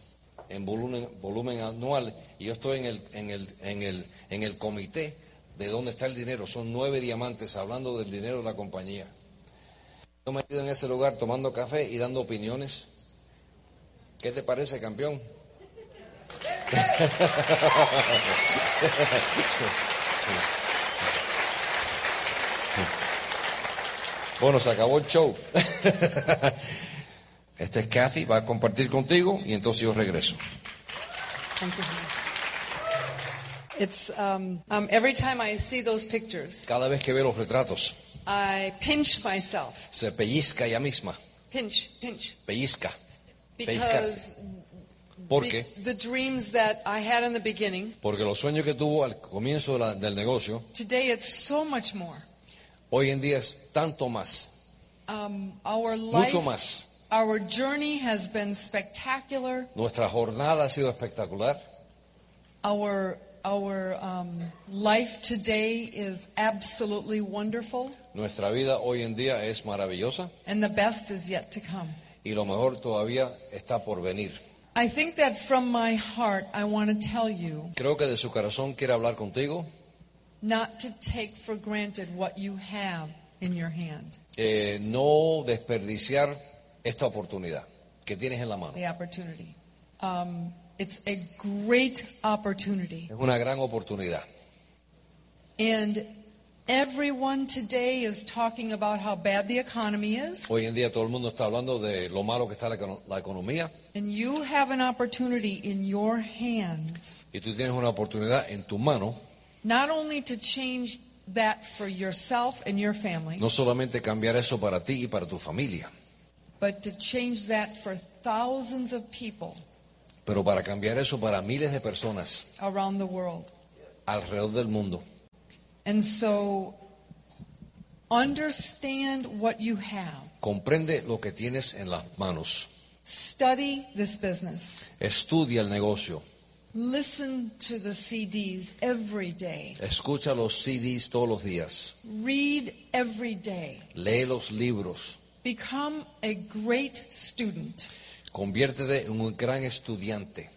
en volumen, anual y yo estoy en el, en, el, en, el, en el comité de dónde está el dinero. Son nueve diamantes hablando del dinero de la compañía. Yo me he ido en ese lugar tomando café y dando opiniones. ¿Qué te parece, campeón? *laughs* Bueno, se acabó el show. *laughs* Este es Kathy, va a compartir contigo y entonces yo regreso. It's um, um, every time I see those pictures, Cada vez que veo los retratos, I pinch myself. se pellizca ella misma, Pinch, pinch. pellizca. Because the dreams that I had in the beginning, Porque los sueños que tuvo al comienzo de la- del negocio, today it's so much more. Hoy en día es tanto más, Um, our life, mucho más. our journey has been spectacular. Nuestra jornada ha sido espectacular. Our our um, life today is absolutely wonderful, Nuestra vida hoy en día es maravillosa and the best is yet to come. y lo mejor todavía está por venir. I think that from my heart, I want to tell you Creo que de su corazón quiere hablar contigo, not to take for granted what you have in your hand, eh, no desperdiciar esta oportunidad que tienes en la mano. the opportunity. Um, it's a great opportunity. Es una gran oportunidad. And everyone today is talking about how bad the economy is. Hoy en día todo el mundo está hablando de lo malo que está la, la economía And you have an opportunity in your hands, y tú tienes una oportunidad en tu mano, not only to change that for yourself and your family, no solamente cambiar eso para ti y para tu familia, but to change that for thousands of people pero para cambiar eso para miles de personas around the world. alrededor del mundo. And so, understand what you have. Comprende lo que tienes en las manos. Study this business. Estudia el negocio. Listen to the CDs every day. Escucha los CDs todos los días. Read every day. Lee los libros. Become a great student. Conviértete en un gran estudiante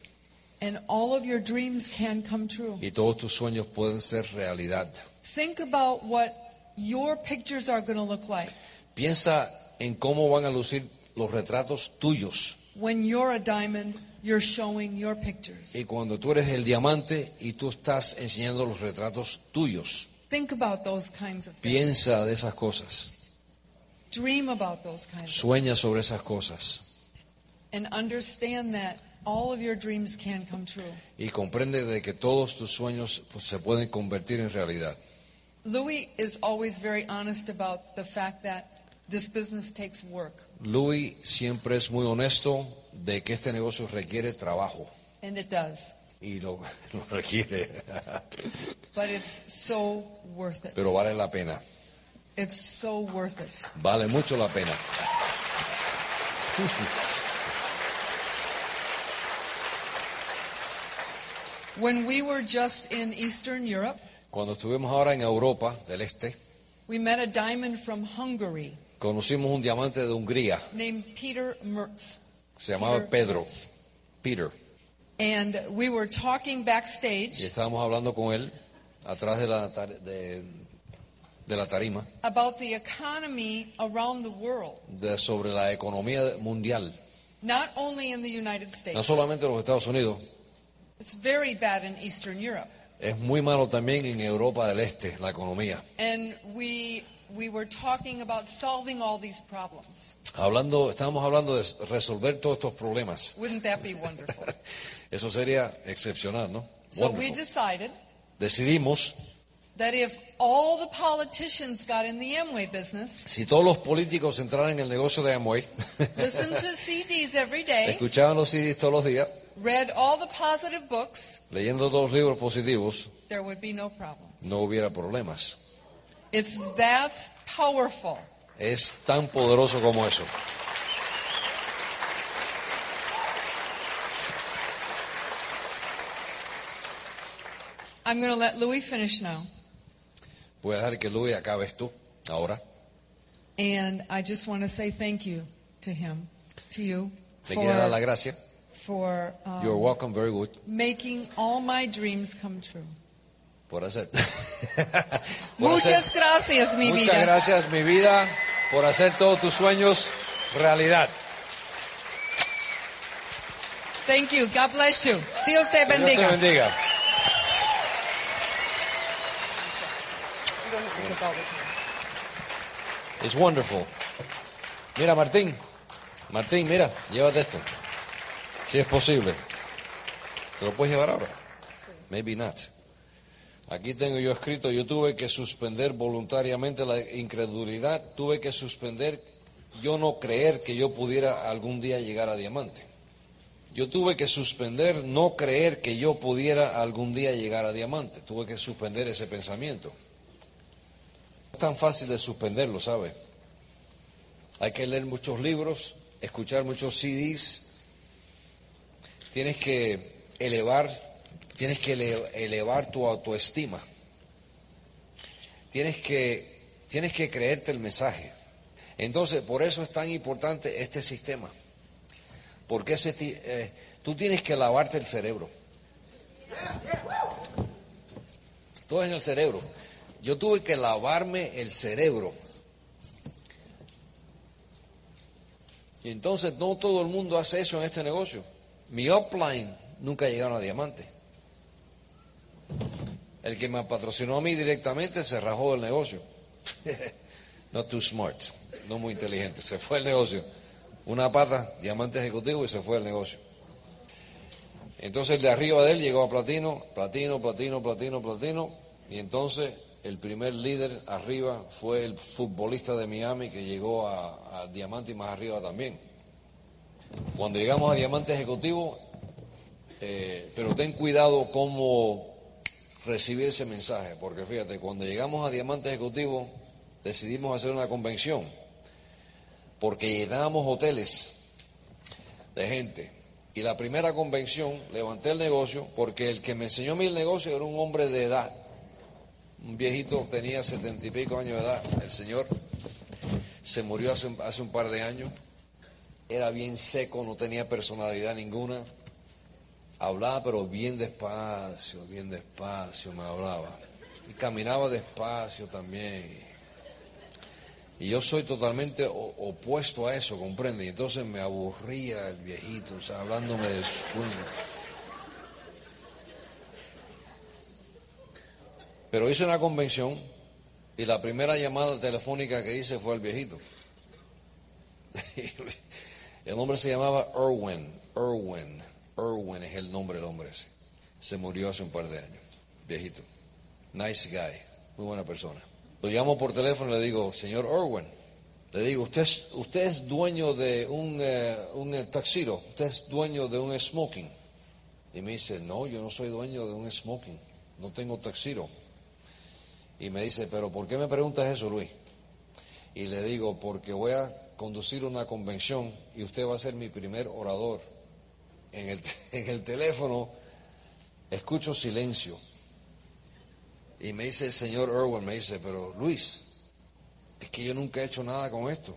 And all of your dreams can come true. y todos tus sueños pueden ser realidad. Think about what your pictures are going to look like Piensa en cómo van a lucir los retratos tuyos. when you're a diamond, you're showing your pictures. Y cuando tú eres el diamante y tú estás enseñando los retratos tuyos. Think about those kinds of things. Piensa de esas cosas. Dream about those kinds of Sueña sobre esas cosas. and understand that all of your dreams can come true. Y comprende de que todos tus sueños pues, se pueden convertir en realidad. Louis is always very honest about the fact that this business takes work, Louis siempre es muy honesto de que este negocio requiere trabajo and it does. y lo, *laughs* lo requiere, *laughs* But it's so worth it. pero vale la pena, It's so worth it. vale mucho la pena. *laughs* When we were just in Eastern Europe, Cuando estuvimos ahora en Europa del Este, we met a diamond from Hungary conocimos un diamante de Hungría, named Peter Mertz. se llamaba Peter. Pedro, Peter, And we were talking y backstage estábamos hablando con él atrás de la, tar- de, de la tarima about the economy around the world, de- sobre la economía mundial, not only in the United no States. solamente en los Estados Unidos, It's very bad in Eastern Europe. es muy malo también en Europa del Este, la economía. And we we were talking about solving all these problems. Hablando, estábamos hablando de resolver todos estos problemas. Wouldn't that be wonderful? *laughs* Eso sería excepcional, ¿no? so we Wonderful. decided Decidimos, that if all the politicians got in the Amway business, si todos los políticos entraran en el negocio de Amway, *laughs* listened to CDs every day, escuchaban los CDs todos los días, read all the positive books, leyendo todos los libros positivos, there would be no problem. no hubiera problemas. It's that powerful. Es tan poderoso como eso. I'm going to let Louis finish now. Voy a dejar que Luis acabe esto ahora. And I just want to say thank you to him, to you, Le quiero dar la for, gracia. for um, You're welcome, very good. making all my dreams come true. Por hacer. *laughs* por hacer- Muchas gracias, mi Muchas vida. gracias, mi vida, por hacer todos tus sueños realidad. Thank you. God bless you. Dios te Que Dios te bendiga. bendiga. It's wonderful. Mira, Martín. Martín, mira, llévate esto. Si es posible. ¿Te lo puedes llevar ahora? Maybe not. Aquí tengo yo escrito, yo tuve que suspender voluntariamente la incredulidad, tuve que suspender yo no creer que yo pudiera algún día llegar a diamante. Yo tuve que suspender no creer que yo pudiera algún día llegar a diamante. Tuve que suspender ese pensamiento. No es tan fácil de suspenderlo, ¿sabe? Hay que leer muchos libros, escuchar muchos CDs. Tienes que elevar, tienes que ele- elevar tu autoestima. Tienes que, tienes que creerte el mensaje. Entonces, por eso es tan importante este sistema. Porque ese, eh, tú tienes que lavarte el cerebro. Todo en el cerebro. Yo tuve que lavarme el cerebro. Y entonces no todo el mundo hace eso en este negocio. Mi upline nunca llegaron a diamante. El que me patrocinó a mí directamente se rajó del negocio. *laughs* Not too smart, no muy inteligente. Se fue el negocio. Una pata, diamante ejecutivo y se fue el negocio. Entonces el de arriba de él llegó a platino, platino, platino, platino, platino. Y entonces el primer líder arriba fue el futbolista de Miami que llegó a, diamante y más arriba también. Cuando llegamos a diamante ejecutivo, eh, pero ten cuidado cómo recibir ese mensaje, porque fíjate, cuando llegamos a diamante ejecutivo decidimos hacer una convención, porque llenábamos hoteles de gente. Y la primera convención levanté el negocio porque el que me enseñó el negocio era un hombre de edad. Un viejito tenía setenta y pico años de edad. El señor se murió hace, hace un par de años. Era bien seco, no tenía personalidad ninguna. Hablaba pero bien despacio, bien despacio me hablaba. Y caminaba despacio también. Y yo soy totalmente opuesto a eso, comprende. Y entonces me aburría el viejito, o sea, hablándome del sueño. Pero hice una convención y la primera llamada telefónica que hice fue al viejito. *laughs* El hombre se llamaba Erwin, Erwin, Erwin es el nombre del hombre ese. Se murió hace un par de años, viejito. Nice guy, muy buena persona. Lo llamo por teléfono y le digo, señor Orwin, le digo, usted es, usted es dueño de un, eh, un eh, taxiro, usted es dueño de un smoking. Y me dice, no, yo no soy dueño de un smoking, no tengo taxiro. Y me dice, pero ¿por qué me preguntas eso, Luis? Y le digo, porque voy a conducir una convención y usted va a ser mi primer orador. En el, *laughs* en el teléfono escucho silencio. Y me dice el señor Irwin, me dice, pero Luis, es que yo nunca he hecho nada con esto.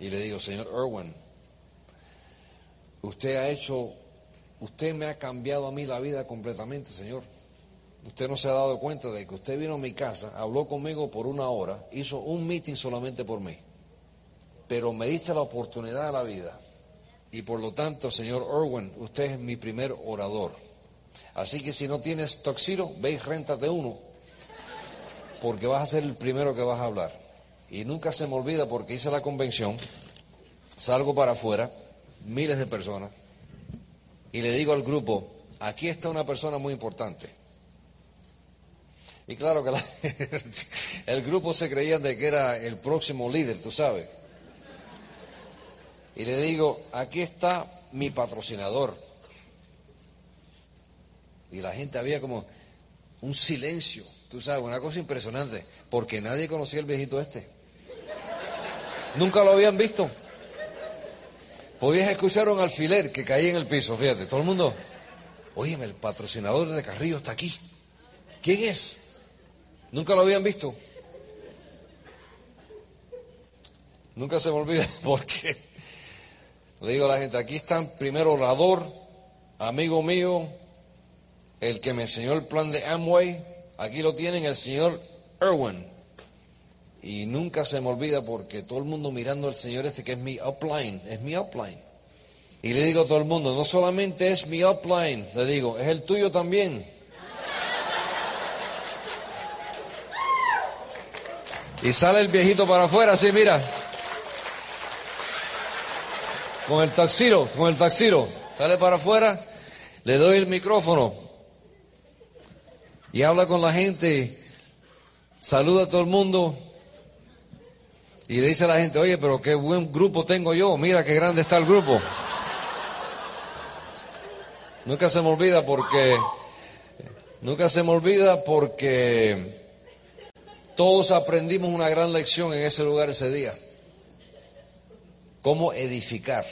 Y le digo, señor Irwin, usted ha hecho, usted me ha cambiado a mí la vida completamente, señor. Usted no se ha dado cuenta de que usted vino a mi casa, habló conmigo por una hora, hizo un meeting solamente por mí. Pero me diste la oportunidad de la vida. Y por lo tanto, señor Irwin, usted es mi primer orador. Así que si no tienes toxiro, ve y réntate uno porque vas a ser el primero que vas a hablar. Y nunca se me olvida porque hice la convención, salgo para afuera, miles de personas, y le digo al grupo, aquí está una persona muy importante. Y claro que *laughs* el grupo se creían de que era el próximo líder, tú sabes. Y le digo, aquí está mi patrocinador. Y la gente había como un silencio. Tú sabes, una cosa impresionante, porque nadie conocía al viejito este. Nunca lo habían visto. Podías escuchar un alfiler que caía en el piso, fíjate, todo el mundo. Óyeme, el patrocinador de Carrillo está aquí. ¿Quién es? Nunca lo habían visto. Nunca se me olvida *laughs* porque le digo a la gente, aquí están primero orador, amigo mío, el que me enseñó el plan de Amway, Aquí lo tienen el señor Irwin. Y nunca se me olvida porque todo el mundo mirando al señor este que es mi upline, es mi upline. Y le digo a todo el mundo, no solamente es mi upline, le digo, es el tuyo también. Y sale el viejito para afuera, así mira. Con el taxiro, con el taxiro. Sale para afuera, le doy el micrófono y habla con la gente, saluda a todo el mundo y le dice a la gente, oye, pero qué buen grupo tengo yo, mira qué grande está el grupo. Nunca se me olvida porque, nunca se me olvida porque todos aprendimos una gran lección en ese lugar ese día. Cómo edificar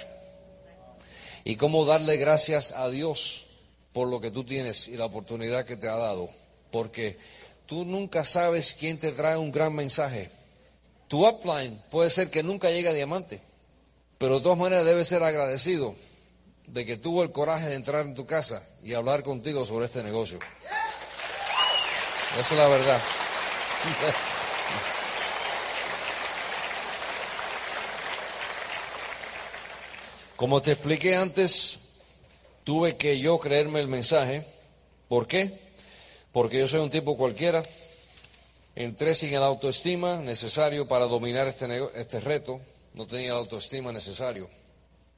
y cómo darle gracias a Dios por lo que tú tienes y la oportunidad que te ha dado porque tú nunca sabes quién te trae un gran mensaje. Tu upline puede ser que nunca llegue a diamante, pero de todas maneras debes ser agradecido de que tuvo el coraje de entrar en tu casa y hablar contigo sobre este negocio. Esa es la verdad. *laughs* Como te expliqué antes, tuve que yo creerme el mensaje. ¿Por qué? porque yo soy un tipo cualquiera. Entré sin la autoestima necesario para dominar este, este reto. No tenía la autoestima necesario.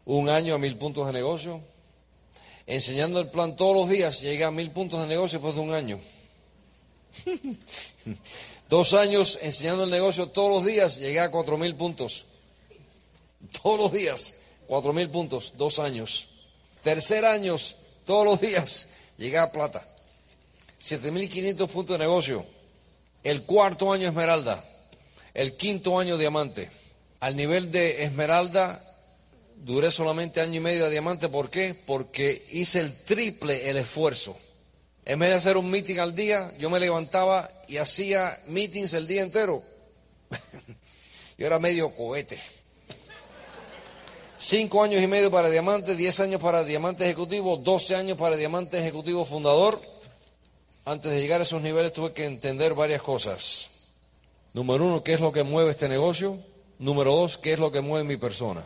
Un año a mil puntos de negocio. Enseñando el plan todos los días, llegué a mil puntos de negocio después de un año. *laughs* Dos años enseñando el negocio todos los días, llegué a cuatro mil puntos. Todos los días, cuatro mil puntos, dos años. Tercer año, todos los días, llegué a plata. 7.500 puntos de negocio. El cuarto año Esmeralda. El quinto año Diamante. Al nivel de Esmeralda duré solamente año y medio de Diamante. ¿Por qué? Porque hice el triple el esfuerzo. En vez de hacer un meeting al día, yo me levantaba y hacía meetings el día entero. *laughs* yo era medio cohete. Cinco años y medio para diamante, diez años para diamante ejecutivo, doce años para diamante ejecutivo fundador antes de llegar a esos niveles tuve que entender varias cosas. Número uno, ¿qué es lo que mueve este negocio? Número dos, ¿qué es lo que mueve mi persona?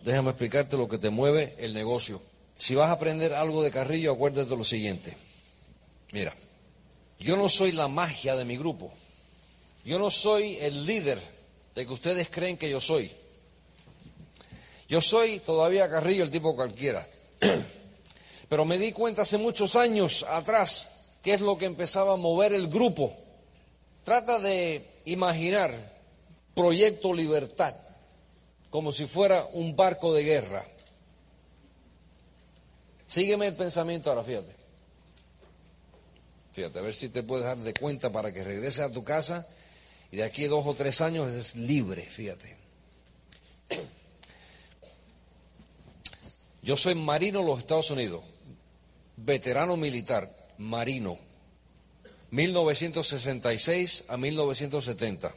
Déjame explicarte lo que te mueve el negocio. Si vas a aprender algo de Carrillo, acuérdate lo siguiente. Mira, yo no soy la magia de mi grupo. Yo no soy el líder de que ustedes creen que yo soy. Yo soy todavía Carrillo, el tipo cualquiera. *clears throat* Pero me di cuenta hace muchos años atrás qué es lo que empezaba a mover el grupo. Trata de imaginar Proyecto Libertad como si fuera un barco de guerra. Sígueme el pensamiento ahora, fíjate. Fíjate, a ver si te puedes dar de cuenta para que regreses a tu casa y de aquí a dos o tres años es libre, fíjate. *clears throat* Yo soy marino en los Estados Unidos, veterano militar, marino, 1966 a 1970.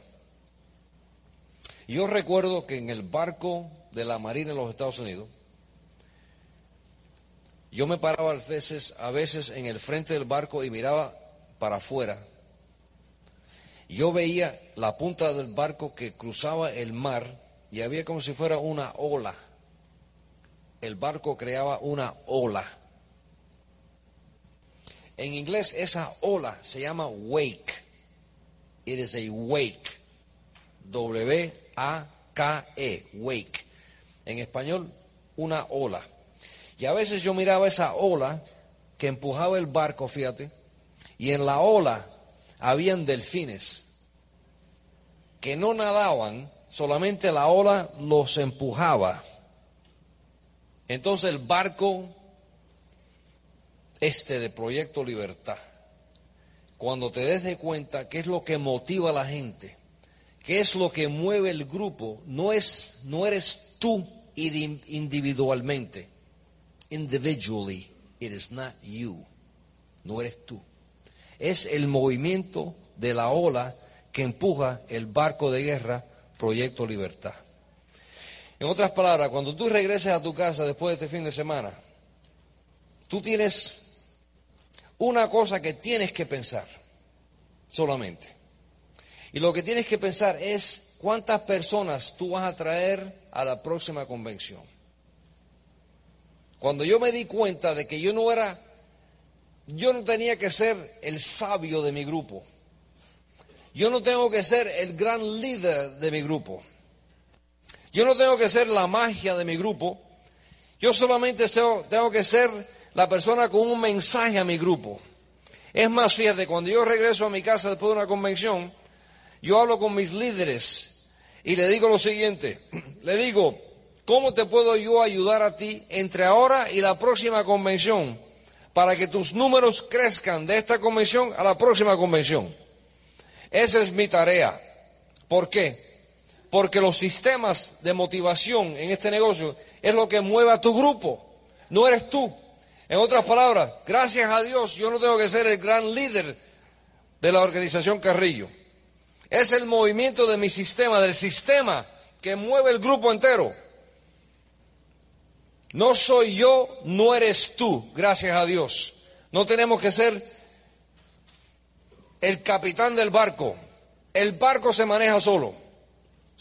Yo recuerdo que en el barco de la Marina en los Estados Unidos, yo me paraba a veces, a veces en el frente del barco y miraba para afuera. Yo veía la punta del barco que cruzaba el mar y había como si fuera una ola. El barco creaba una ola. En inglés esa ola se llama wake. It is a wake. W-A-K-E. Wake. En español, una ola. Y a veces yo miraba esa ola que empujaba el barco, fíjate, y en la ola habían delfines que no nadaban, solamente la ola los empujaba. Entonces el barco este de Proyecto Libertad, cuando te des de cuenta qué es lo que motiva a la gente, qué es lo que mueve el grupo, no es no eres tú individualmente individually. It is not you. No eres tú. Es el movimiento de la ola que empuja el barco de guerra Proyecto Libertad. En otras palabras, cuando tú regreses a tu casa después de este fin de semana, tú tienes una cosa que tienes que pensar solamente. Y lo que tienes que pensar es cuántas personas tú vas a traer a la próxima convención. Cuando yo me di cuenta de que yo no era, yo no tenía que ser el sabio de mi grupo. Yo no tengo que ser el gran líder de mi grupo. Yo no tengo que ser la magia de mi grupo. Yo solamente tengo que ser la persona con un mensaje a mi grupo. Es más, fíjate, cuando yo regreso a mi casa después de una convención, yo hablo con mis líderes y le digo lo siguiente. *clears throat* Le digo, ¿Cómo te puedo yo ayudar a ti entre ahora y la próxima convención para que tus números crezcan de esta convención a la próxima convención? Esa es mi tarea. ¿Por qué? Porque los sistemas de motivación en este negocio es lo que mueve a tu grupo, no eres tú. En otras palabras, gracias a Dios yo no tengo que ser el gran líder de la organización Carrillo. Es el movimiento de mi sistema, del sistema que mueve el grupo entero. No soy yo, no eres tú, gracias a Dios. No tenemos que ser el capitán del barco. El barco se maneja solo.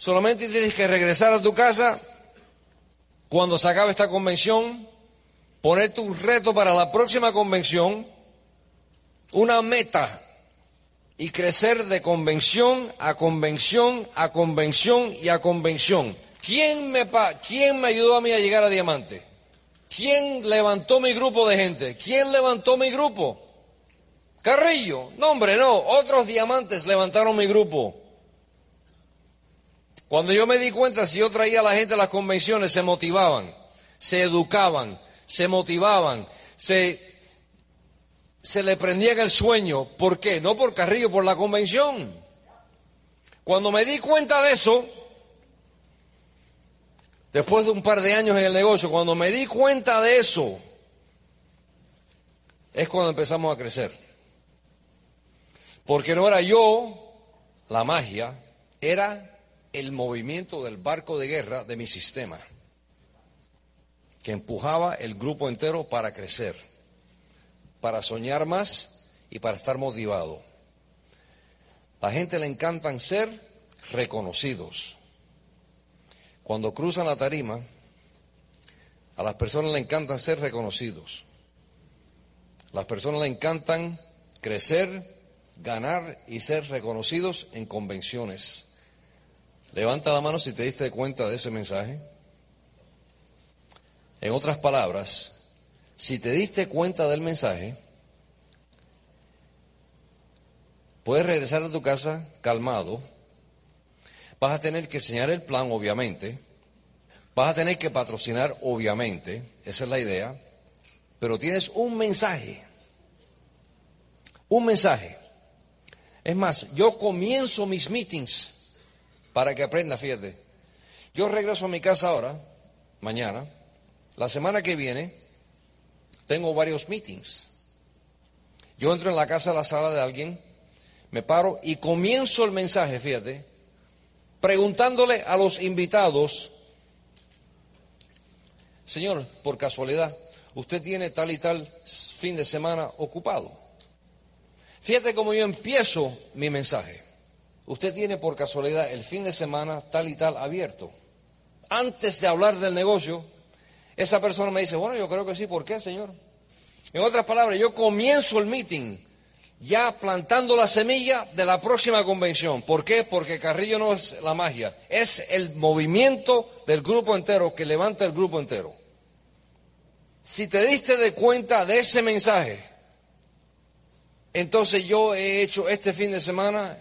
Solamente tienes que regresar a tu casa cuando se acabe esta convención, poner tu reto para la próxima convención, una meta y crecer de convención a convención a convención y a convención. ¿Quién me, ¿Quién me ayudó a mí a llegar a diamante? ¿Quién levantó mi grupo de gente? ¿Quién levantó mi grupo? Carrillo. No, hombre, no. Otros diamantes levantaron mi grupo. Cuando yo me di cuenta, si yo traía a la gente a las convenciones, se motivaban, se educaban, se motivaban, se, se le prendían el sueño. ¿Por qué? No por Carrillo, por la convención. Cuando me di cuenta de eso, Después de un par de años en el negocio, cuando me di cuenta de eso, es cuando empezamos a crecer. Porque no era yo la magia, era el movimiento del barco de guerra de mi sistema, que empujaba el grupo entero para crecer, para soñar más y para estar motivado. A la gente le encantan ser reconocidos. Cuando cruzan la tarima, a las personas le encantan ser reconocidos. A las personas le encantan crecer, ganar y ser reconocidos en convenciones. Levanta la mano si te diste cuenta de ese mensaje. En otras palabras, si te diste cuenta del mensaje, puedes regresar a tu casa calmado. Vas a tener que enseñar el plan, obviamente. Vas a tener que patrocinar, obviamente. Esa es la idea. Pero tienes un mensaje. Un mensaje. Es más, yo comienzo mis meetings para que aprenda, fíjate. Yo regreso a mi casa ahora, mañana. La semana que viene tengo varios meetings. Yo entro en la casa, la sala de alguien, me paro y comienzo el mensaje, fíjate, preguntándole a los invitados, Señor, por casualidad, usted tiene tal y tal fin de semana ocupado. Fíjate cómo yo empiezo mi mensaje. Usted tiene por casualidad el fin de semana tal y tal abierto. Antes de hablar del negocio, esa persona me dice, bueno, yo creo que sí, ¿por qué, Señor? En otras palabras, yo comienzo el meeting ya plantando la semilla de la próxima convención. ¿Por qué? Porque Carrillo no es la magia, es el movimiento del grupo entero que levanta el grupo entero. Si te diste de cuenta de ese mensaje, entonces yo he hecho este fin de semana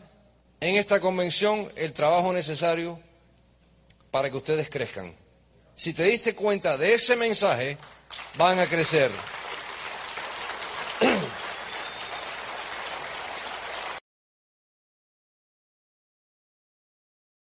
en esta convención el trabajo necesario para que ustedes crezcan. Si te diste cuenta de ese mensaje, van a crecer.